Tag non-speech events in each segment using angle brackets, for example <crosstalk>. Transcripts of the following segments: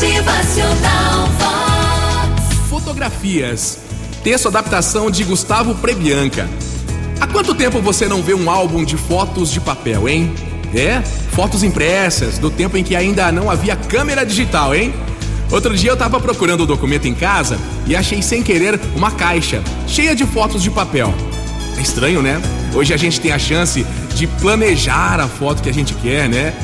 Motivacional Vox. Fotografias. Texto adaptação de Gustavo Prebianca. Há quanto tempo você não vê um álbum de fotos de papel, hein? É, fotos impressas, do tempo em que ainda não havia câmera digital, hein? Outro dia eu tava procurando o um documento em casa e achei sem querer uma caixa cheia de fotos de papel. É estranho, né? Hoje a gente tem a chance de planejar a foto que a gente quer, né?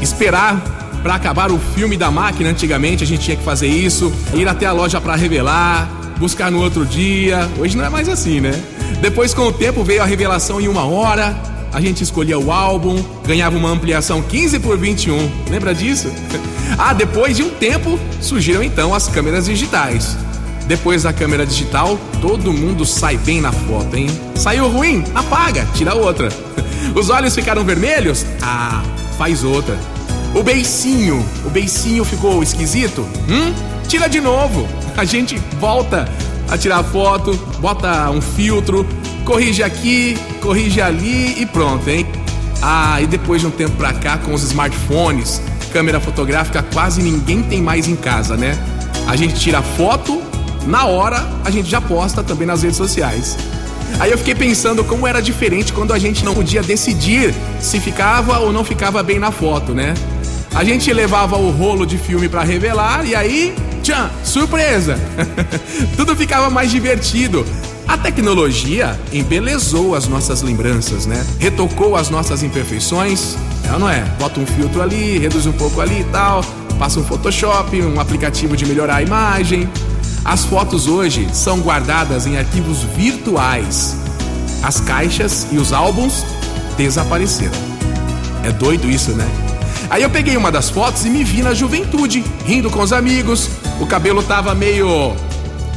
Esperar para acabar o filme da máquina. Antigamente a gente tinha que fazer isso, ir até a loja para revelar, buscar no outro dia. Hoje não é mais assim, né? Depois, com o tempo, veio a revelação em uma hora. A gente escolhia o álbum, ganhava uma ampliação 15 por 21. Lembra disso? <laughs> Ah, depois de um tempo, surgiram então as câmeras digitais. Depois da câmera digital, todo mundo sai bem na foto, hein? Saiu ruim? Apaga, tira outra. <laughs> Os olhos ficaram vermelhos? Ah, faz outra. O beicinho, o beicinho ficou esquisito? Hum? Tira de novo. <laughs> A gente volta a tirar foto, bota um filtro, corrige aqui, corrige ali e pronto, hein? Ah, e depois de um tempo pra cá, com os smartphones, câmera fotográfica quase ninguém tem mais em casa, né? A gente tira foto, na hora a gente já posta também nas redes sociais. Aí eu fiquei pensando como era diferente quando a gente não podia decidir se ficava ou não ficava bem na foto, né? A gente levava o rolo de filme para revelar e aí, tchan, surpresa! <laughs> Tudo ficava mais divertido. A tecnologia embelezou as nossas lembranças, né? Retocou as nossas imperfeições. É ou não é? Bota um filtro ali, reduz um pouco ali e tal, passa um Photoshop, um aplicativo de melhorar a imagem. As fotos hoje são guardadas em arquivos virtuais. As caixas e os álbuns desapareceram. É doido isso, né? Aí eu peguei uma das fotos e me vi na juventude, rindo com os amigos. O cabelo tava meio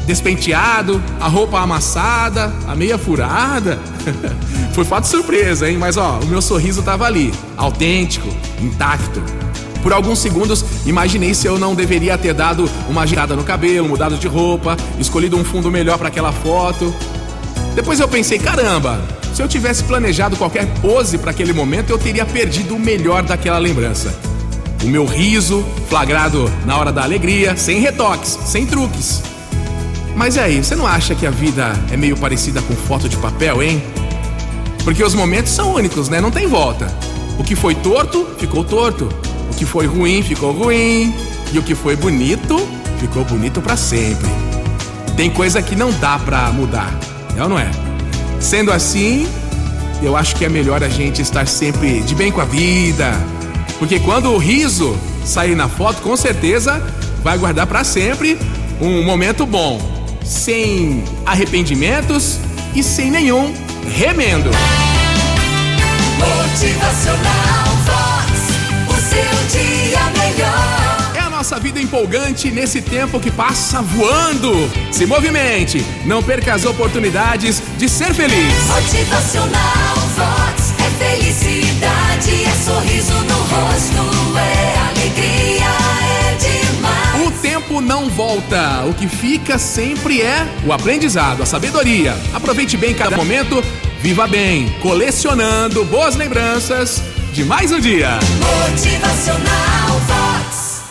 despenteado, a roupa amassada, a meia furada. <laughs> Foi foto surpresa, hein? Mas ó, o meu sorriso tava ali, autêntico, intacto. Por alguns segundos, imaginei se eu não deveria ter dado uma girada no cabelo, mudado de roupa, escolhido um fundo melhor para aquela foto. Depois eu pensei, caramba, se eu tivesse planejado qualquer pose para aquele momento, eu teria perdido o melhor daquela lembrança. O meu riso, flagrado na hora da alegria, sem retoques, sem truques. Mas e aí, você não acha que a vida é meio parecida com foto de papel, hein? Porque os momentos são únicos, né? Não tem volta. O que foi torto, ficou torto. O que foi ruim, ficou ruim. E o que foi bonito, ficou bonito para sempre. Tem coisa que não dá pra mudar, é ou não é? Sendo assim, eu acho que é melhor a gente estar sempre de bem com a vida. Porque quando o riso sair na foto, com certeza vai guardar para sempre um momento bom sem arrependimentos e sem nenhum remendo. Empolgante nesse tempo que passa voando. Se movimente, não perca as oportunidades de ser feliz. Motivacional Vox é felicidade, é sorriso no rosto, é alegria, é demais. O tempo não volta. O que fica sempre é o aprendizado, a sabedoria. Aproveite bem cada momento, viva bem, colecionando boas lembranças de mais um dia. Motivacional